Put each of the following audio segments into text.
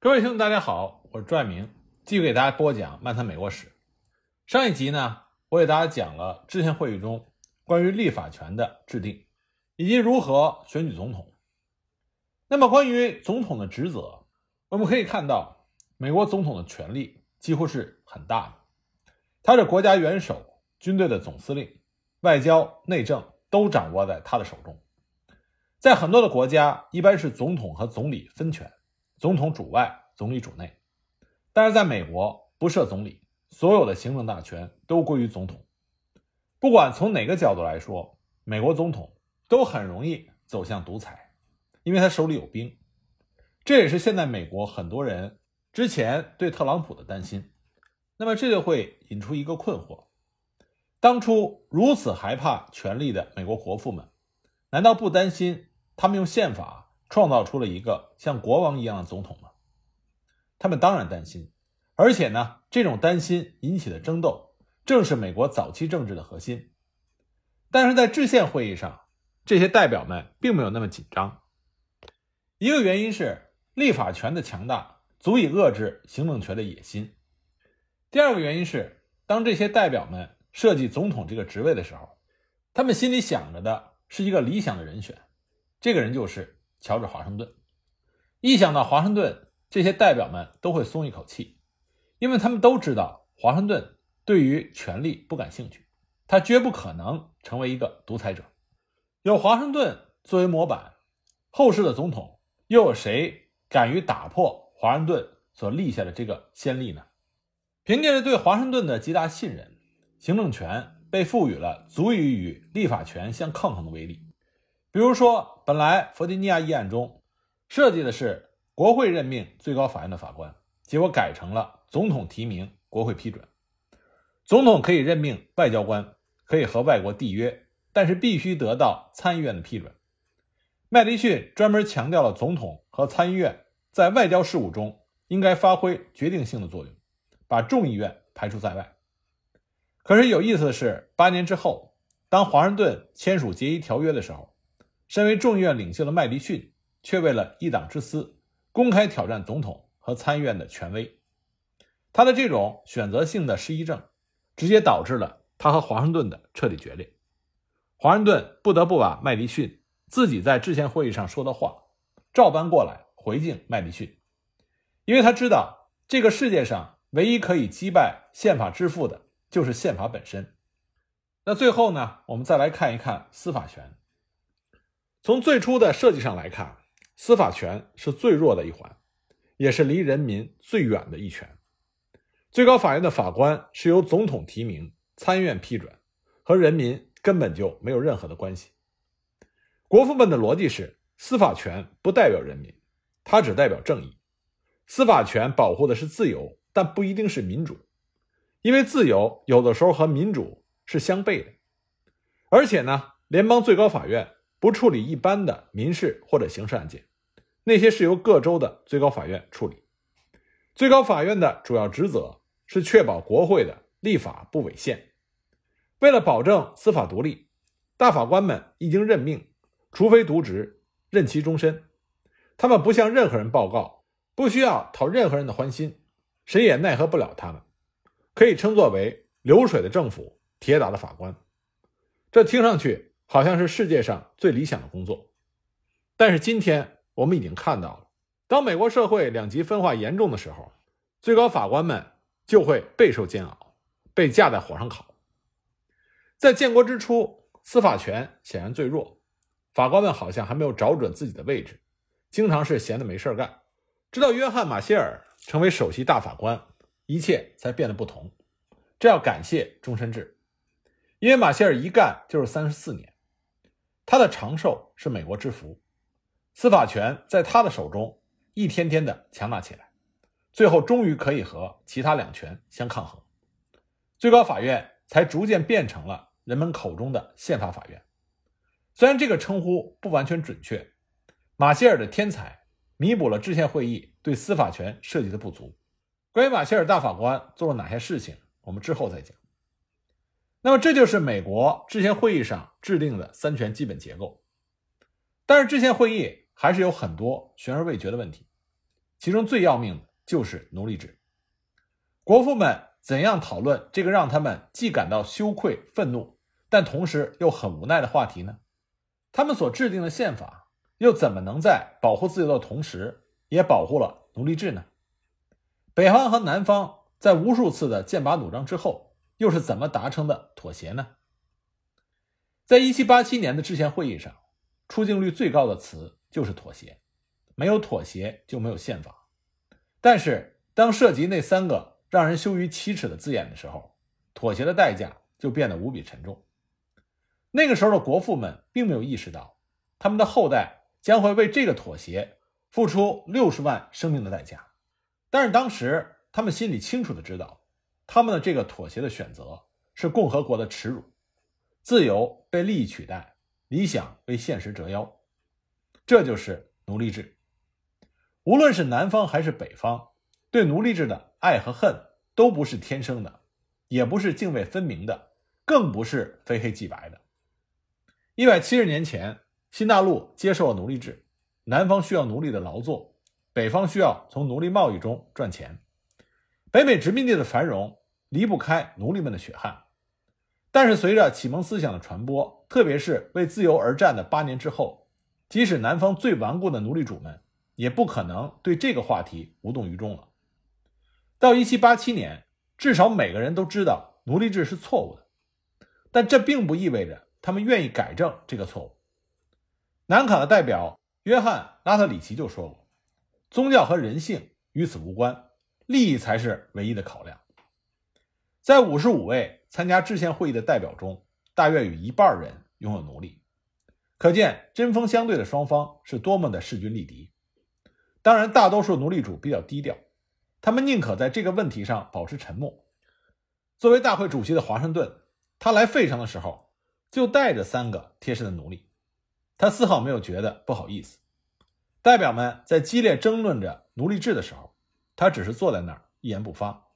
各位听众，大家好，我是朱爱明，继续给大家播讲《漫谈美国史》。上一集呢，我给大家讲了制宪会议中关于立法权的制定，以及如何选举总统。那么，关于总统的职责，我们可以看到，美国总统的权力几乎是很大的，他是国家元首、军队的总司令，外交、内政都掌握在他的手中。在很多的国家，一般是总统和总理分权。总统主外，总理主内，但是在美国不设总理，所有的行政大权都归于总统。不管从哪个角度来说，美国总统都很容易走向独裁，因为他手里有兵。这也是现在美国很多人之前对特朗普的担心。那么这就会引出一个困惑：当初如此害怕权力的美国国父们，难道不担心他们用宪法？创造出了一个像国王一样的总统吗？他们当然担心，而且呢，这种担心引起的争斗正是美国早期政治的核心。但是在制宪会议上，这些代表们并没有那么紧张。一个原因是立法权的强大足以遏制行政权的野心；第二个原因是，当这些代表们设计总统这个职位的时候，他们心里想着的是一个理想的人选，这个人就是。乔治华盛顿，一想到华盛顿，这些代表们都会松一口气，因为他们都知道华盛顿对于权力不感兴趣，他绝不可能成为一个独裁者。有华盛顿作为模板，后世的总统又有谁敢于打破华盛顿所立下的这个先例呢？凭借着对华盛顿的极大信任，行政权被赋予了足以与立法权相抗衡的威力。比如说，本来弗吉尼亚议案中设计的是国会任命最高法院的法官，结果改成了总统提名，国会批准。总统可以任命外交官，可以和外国缔约，但是必须得到参议院的批准。麦迪逊专门强调了总统和参议院在外交事务中应该发挥决定性的作用，把众议院排除在外。可是有意思的是，八年之后，当华盛顿签署协议条约的时候。身为众议院领袖的麦迪逊，却为了一党之私，公开挑战总统和参议院的权威。他的这种选择性的失忆症，直接导致了他和华盛顿的彻底决裂。华盛顿不得不把麦迪逊自己在制宪会议上说的话照搬过来回敬麦迪逊，因为他知道这个世界上唯一可以击败宪法之父的，就是宪法本身。那最后呢，我们再来看一看司法权。从最初的设计上来看，司法权是最弱的一环，也是离人民最远的一权。最高法院的法官是由总统提名、参院批准，和人民根本就没有任何的关系。国父们的逻辑是：司法权不代表人民，它只代表正义。司法权保护的是自由，但不一定是民主，因为自由有的时候和民主是相悖的。而且呢，联邦最高法院。不处理一般的民事或者刑事案件，那些是由各州的最高法院处理。最高法院的主要职责是确保国会的立法不违宪。为了保证司法独立，大法官们一经任命，除非渎职，任期终身。他们不向任何人报告，不需要讨任何人的欢心，谁也奈何不了他们，可以称作为流水的政府，铁打的法官。这听上去。好像是世界上最理想的工作，但是今天我们已经看到了，当美国社会两极分化严重的时候，最高法官们就会备受煎熬，被架在火上烤。在建国之初，司法权显然最弱，法官们好像还没有找准自己的位置，经常是闲的没事干。直到约翰·马歇尔成为首席大法官，一切才变得不同。这要感谢终身制，因为马歇尔一干就是三十四年。他的长寿是美国之福，司法权在他的手中一天天的强大起来，最后终于可以和其他两权相抗衡，最高法院才逐渐变成了人们口中的宪法法院。虽然这个称呼不完全准确，马歇尔的天才弥补了制宪会议对司法权设计的不足。关于马歇尔大法官做了哪些事情，我们之后再讲。那么这就是美国制宪会议上制定的三权基本结构，但是制宪会议还是有很多悬而未决的问题，其中最要命的就是奴隶制。国父们怎样讨论这个让他们既感到羞愧、愤怒，但同时又很无奈的话题呢？他们所制定的宪法又怎么能在保护自由的同时，也保护了奴隶制呢？北方和南方在无数次的剑拔弩张之后，又是怎么达成的妥协呢？在一七八七年的制宪会议上，出镜率最高的词就是妥协，没有妥协就没有宪法。但是，当涉及那三个让人羞于启齿的字眼的时候，妥协的代价就变得无比沉重。那个时候的国父们并没有意识到，他们的后代将会为这个妥协付出六十万生命的代价。但是当时他们心里清楚的知道，他们的这个妥协的选择是共和国的耻辱，自由被利益取代，理想为现实折腰，这就是奴隶制。无论是南方还是北方，对奴隶制的爱和恨都不是天生的，也不是泾渭分明的，更不是非黑即白的。一百七十年前，新大陆接受了奴隶制，南方需要奴隶的劳作。北方需要从奴隶贸易中赚钱，北美殖民地的繁荣离不开奴隶们的血汗。但是，随着启蒙思想的传播，特别是为自由而战的八年之后，即使南方最顽固的奴隶主们，也不可能对这个话题无动于衷了。到一七八七年，至少每个人都知道奴隶制是错误的，但这并不意味着他们愿意改正这个错误。南卡的代表约翰·拉特里奇就说过。宗教和人性与此无关，利益才是唯一的考量。在五十五位参加制宪会议的代表中，大约有一半人拥有奴隶，可见针锋相对的双方是多么的势均力敌。当然，大多数奴隶主比较低调，他们宁可在这个问题上保持沉默。作为大会主席的华盛顿，他来费城的时候就带着三个贴身的奴隶，他丝毫没有觉得不好意思。代表们在激烈争论着奴隶制的时候，他只是坐在那儿一言不发。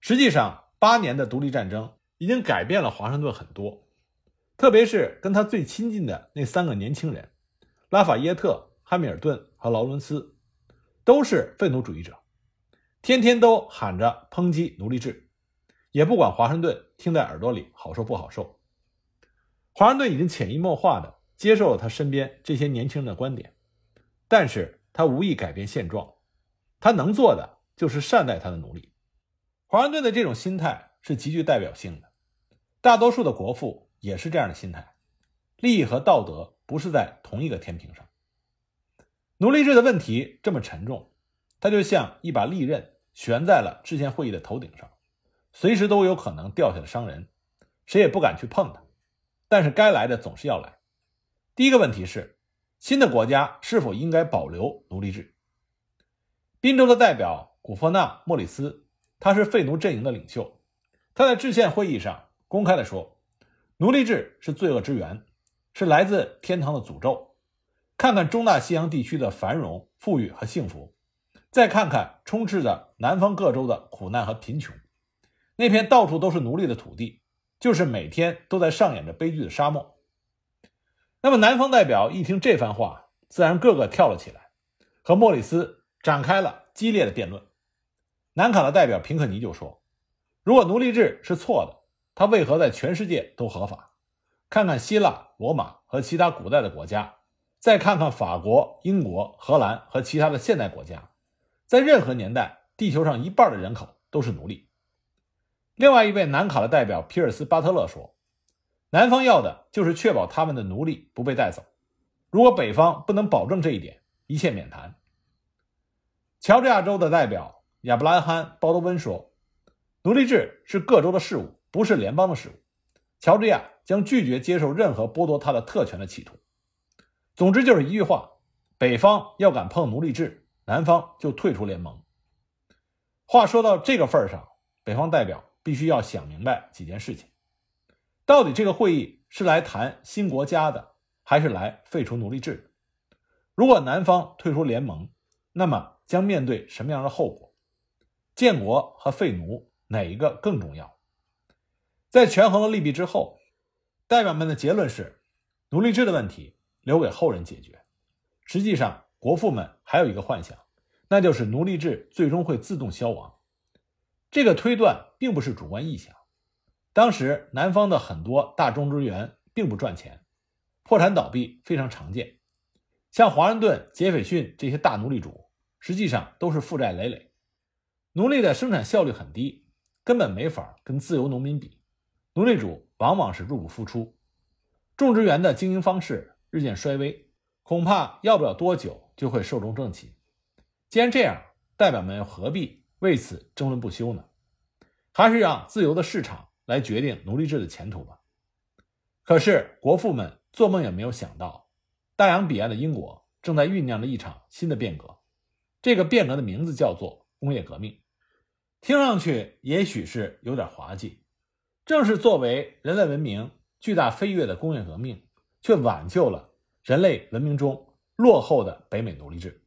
实际上，八年的独立战争已经改变了华盛顿很多，特别是跟他最亲近的那三个年轻人——拉法耶特、汉密尔顿和劳伦斯，都是废奴主义者，天天都喊着抨击奴隶制，也不管华盛顿听在耳朵里好受不好受。华盛顿已经潜移默化地接受了他身边这些年轻人的观点。但是他无意改变现状，他能做的就是善待他的奴隶。华盛顿的这种心态是极具代表性的，大多数的国父也是这样的心态。利益和道德不是在同一个天平上。奴隶制的问题这么沉重，它就像一把利刃悬在了制宪会议的头顶上，随时都有可能掉下来伤人，谁也不敢去碰它。但是该来的总是要来。第一个问题是。新的国家是否应该保留奴隶制？宾州的代表古佛纳·莫里斯，他是废奴阵营的领袖。他在制宪会议上公开的说：“奴隶制是罪恶之源，是来自天堂的诅咒。看看中大西洋地区的繁荣、富裕和幸福，再看看充斥着南方各州的苦难和贫穷。那片到处都是奴隶的土地，就是每天都在上演着悲剧的沙漠。”那么，南方代表一听这番话，自然个个跳了起来，和莫里斯展开了激烈的辩论。南卡的代表平克尼就说：“如果奴隶制是错的，它为何在全世界都合法？看看希腊、罗马和其他古代的国家，再看看法国、英国、荷兰和其他的现代国家，在任何年代，地球上一半的人口都是奴隶。”另外一位南卡的代表皮尔斯·巴特勒说。南方要的就是确保他们的奴隶不被带走。如果北方不能保证这一点，一切免谈。乔治亚州的代表亚伯拉罕·鲍德温说：“奴隶制是各州的事务，不是联邦的事务。乔治亚将拒绝接受任何剥夺他的特权的企图。总之就是一句话：北方要敢碰奴隶制，南方就退出联盟。”话说到这个份上，北方代表必须要想明白几件事情。到底这个会议是来谈新国家的，还是来废除奴隶制？如果南方退出联盟，那么将面对什么样的后果？建国和废奴哪一个更重要？在权衡了利弊之后，代表们的结论是：奴隶制的问题留给后人解决。实际上，国父们还有一个幻想，那就是奴隶制最终会自动消亡。这个推断并不是主观臆想。当时南方的很多大种植园并不赚钱，破产倒闭非常常见。像华盛顿、杰斐逊这些大奴隶主，实际上都是负债累累。奴隶的生产效率很低，根本没法跟自由农民比。奴隶主往往是入不敷出，种植园的经营方式日渐衰微，恐怕要不了多久就会寿终正寝。既然这样，代表们又何必为此争论不休呢？还是让自由的市场。来决定奴隶制的前途吧。可是国父们做梦也没有想到，大洋彼岸的英国正在酝酿着一场新的变革。这个变革的名字叫做工业革命，听上去也许是有点滑稽。正是作为人类文明巨大飞跃的工业革命，却挽救了人类文明中落后的北美奴隶制。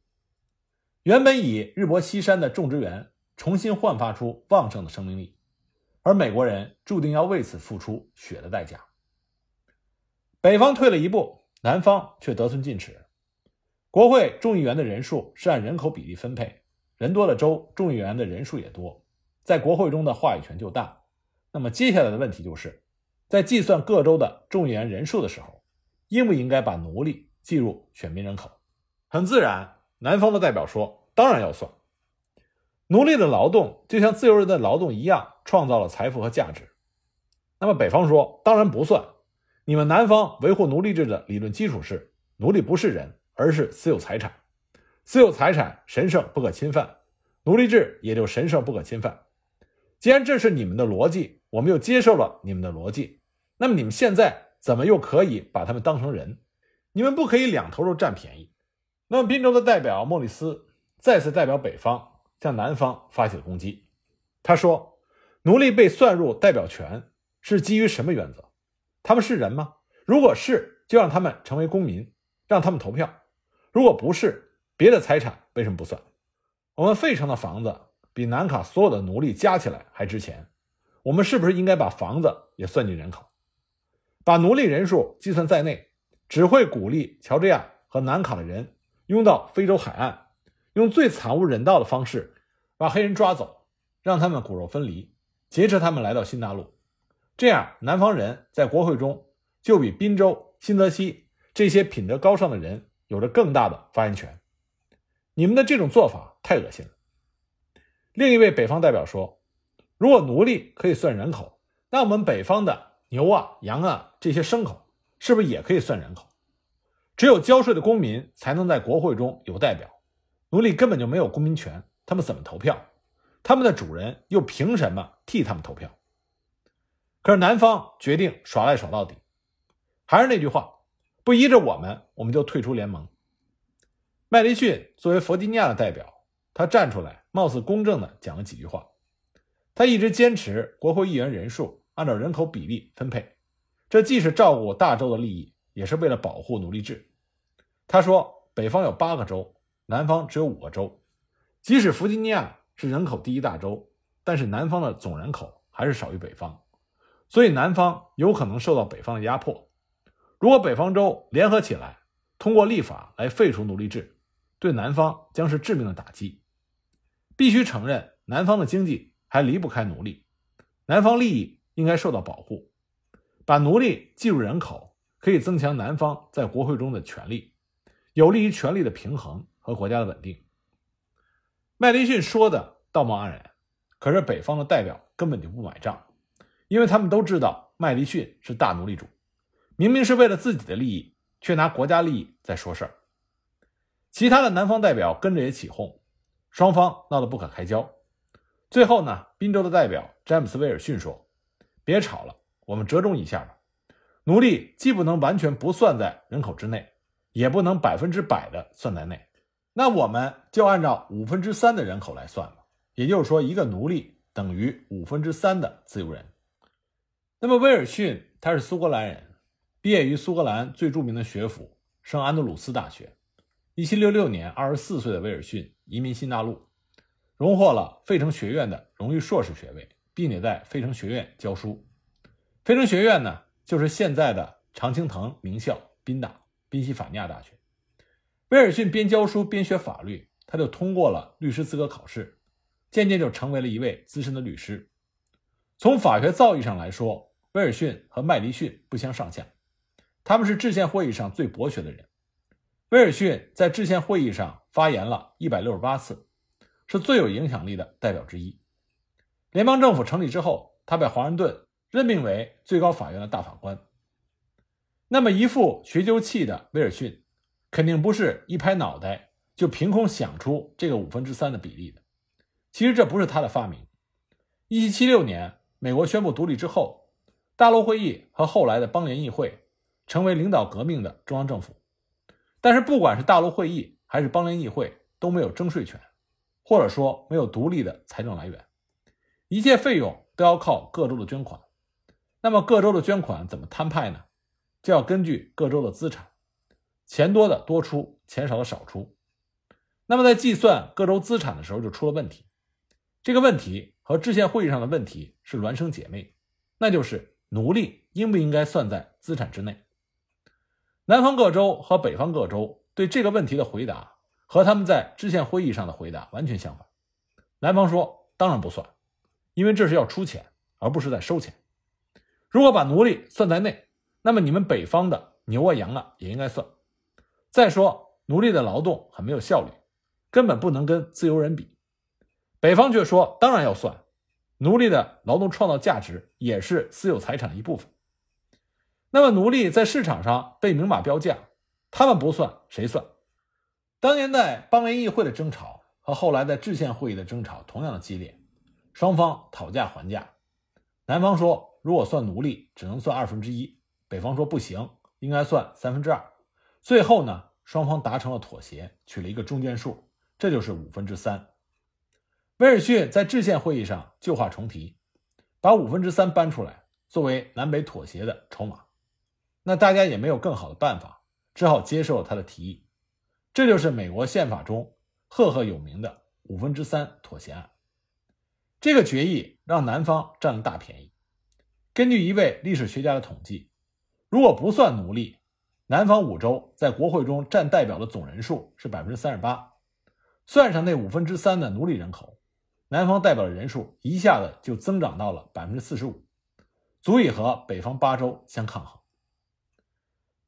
原本已日薄西山的种植园重新焕发出旺盛的生命力。而美国人注定要为此付出血的代价。北方退了一步，南方却得寸进尺。国会众议员的人数是按人口比例分配，人多的州众议员的人数也多，在国会中的话语权就大。那么接下来的问题就是，在计算各州的众议员人数的时候，应不应该把奴隶计入选民人口？很自然，南方的代表说，当然要算。奴隶的劳动就像自由人的劳动一样，创造了财富和价值。那么北方说，当然不算。你们南方维护奴隶制的理论基础是，奴隶不是人，而是私有财产，私有财产神圣不可侵犯，奴隶制也就神圣不可侵犯。既然这是你们的逻辑，我们又接受了你们的逻辑，那么你们现在怎么又可以把他们当成人？你们不可以两头都占便宜。那么滨州的代表莫里斯再次代表北方。向南方发起了攻击。他说：“奴隶被算入代表权是基于什么原则？他们是人吗？如果是，就让他们成为公民，让他们投票；如果不是，别的财产为什么不算？我们费城的房子比南卡所有的奴隶加起来还值钱，我们是不是应该把房子也算进人口？把奴隶人数计算在内，只会鼓励乔治亚和南卡的人拥到非洲海岸。”用最惨无人道的方式把黑人抓走，让他们骨肉分离，劫持他们来到新大陆。这样，南方人在国会中就比宾州、新泽西这些品德高尚的人有着更大的发言权。你们的这种做法太恶心了。另一位北方代表说：“如果奴隶可以算人口，那我们北方的牛啊、羊啊这些牲口是不是也可以算人口？只有交税的公民才能在国会中有代表。”奴隶根本就没有公民权，他们怎么投票？他们的主人又凭什么替他们投票？可是南方决定耍赖耍到底，还是那句话，不依着我们，我们就退出联盟。麦迪逊作为弗吉尼亚的代表，他站出来，貌似公正的讲了几句话。他一直坚持国会议员人数按照人口比例分配，这既是照顾大州的利益，也是为了保护奴隶制。他说，北方有八个州。南方只有五个州，即使弗吉尼亚是人口第一大州，但是南方的总人口还是少于北方，所以南方有可能受到北方的压迫。如果北方州联合起来，通过立法来废除奴隶制，对南方将是致命的打击。必须承认，南方的经济还离不开奴隶，南方利益应该受到保护。把奴隶计入人口，可以增强南方在国会中的权力，有利于权力的平衡。和国家的稳定，麦迪逊说的道貌岸然，可是北方的代表根本就不买账，因为他们都知道麦迪逊是大奴隶主，明明是为了自己的利益，却拿国家利益在说事儿。其他的南方代表跟着也起哄，双方闹得不可开交。最后呢，宾州的代表詹姆斯·威尔逊说：“别吵了，我们折中一下吧。奴隶既不能完全不算在人口之内，也不能百分之百的算在内。”那我们就按照五分之三的人口来算了，也就是说，一个奴隶等于五分之三的自由人。那么，威尔逊他是苏格兰人，毕业于苏格兰最著名的学府圣安德鲁斯大学。一七六六年，二十四岁的威尔逊移民新大陆，荣获了费城学院的荣誉硕士学位，并且在费城学院教书。费城学院呢，就是现在的常青藤名校宾大宾夕法尼亚大学。威尔逊边教书边学法律，他就通过了律师资格考试，渐渐就成为了一位资深的律师。从法学造诣上来说，威尔逊和麦迪逊不相上下，他们是制宪会议上最博学的人。威尔逊在制宪会议上发言了一百六十八次，是最有影响力的代表之一。联邦政府成立之后，他被华盛顿任命为最高法院的大法官。那么，一副学究气的威尔逊，肯定不是一拍脑袋就凭空想出这个五分之三的比例的。其实这不是他的发明。一七七六年，美国宣布独立之后，大陆会议和后来的邦联议会成为领导革命的中央政府。但是，不管是大陆会议还是邦联议会，都没有征税权，或者说没有独立的财政来源，一切费用都要靠各州的捐款。那么，各州的捐款怎么摊派呢？就要根据各州的资产，钱多的多出，钱少的少出。那么，在计算各州资产的时候，就出了问题。这个问题和制宪会议上的问题是孪生姐妹，那就是奴隶应不应该算在资产之内。南方各州和北方各州对这个问题的回答和他们在制宪会议上的回答完全相反。南方说：“当然不算，因为这是要出钱，而不是在收钱。如果把奴隶算在内，那么你们北方的牛啊羊啊也应该算。再说，奴隶的劳动很没有效率，根本不能跟自由人比。北方却说：当然要算，奴隶的劳动创造价值也是私有财产的一部分。”那么，奴隶在市场上被明码标价，他们不算，谁算？当年在邦联议会的争吵和后来在制宪会议的争吵同样的激烈，双方讨价还价。南方说，如果算奴隶，只能算二分之一；北方说不行，应该算三分之二。最后呢，双方达成了妥协，取了一个中间数，这就是五分之三。威尔逊在制宪会议上旧话重提，把五分之三搬出来，作为南北妥协的筹码。那大家也没有更好的办法，只好接受了他的提议。这就是美国宪法中赫赫有名的五分之三妥协案。这个决议让南方占了大便宜。根据一位历史学家的统计，如果不算奴隶，南方五州在国会中占代表的总人数是百分之三十八，算上那五分之三的奴隶人口，南方代表的人数一下子就增长到了百分之四十五，足以和北方八州相抗衡。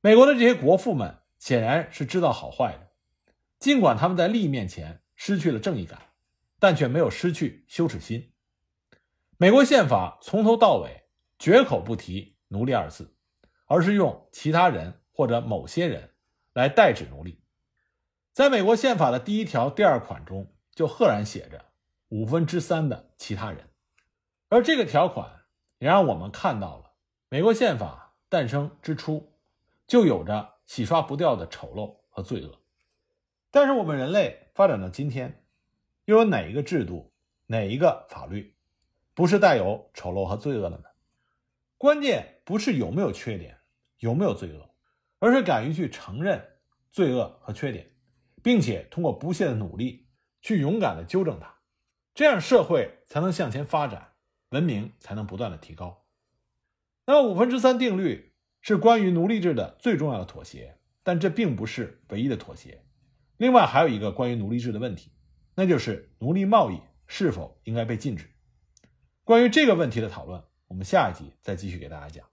美国的这些国父们显然是知道好坏的，尽管他们在利益面前失去了正义感，但却没有失去羞耻心。美国宪法从头到尾绝口不提“奴隶”二字，而是用其他人或者某些人来代指奴隶。在美国宪法的第一条第二款中，就赫然写着“五分之三的其他人”，而这个条款也让我们看到了美国宪法诞生之初。就有着洗刷不掉的丑陋和罪恶，但是我们人类发展到今天，又有哪一个制度、哪一个法律，不是带有丑陋和罪恶的呢？关键不是有没有缺点、有没有罪恶，而是敢于去承认罪恶和缺点，并且通过不懈的努力去勇敢的纠正它，这样社会才能向前发展，文明才能不断的提高。那么五分之三定律。是关于奴隶制的最重要的妥协，但这并不是唯一的妥协。另外还有一个关于奴隶制的问题，那就是奴隶贸易是否应该被禁止。关于这个问题的讨论，我们下一集再继续给大家讲。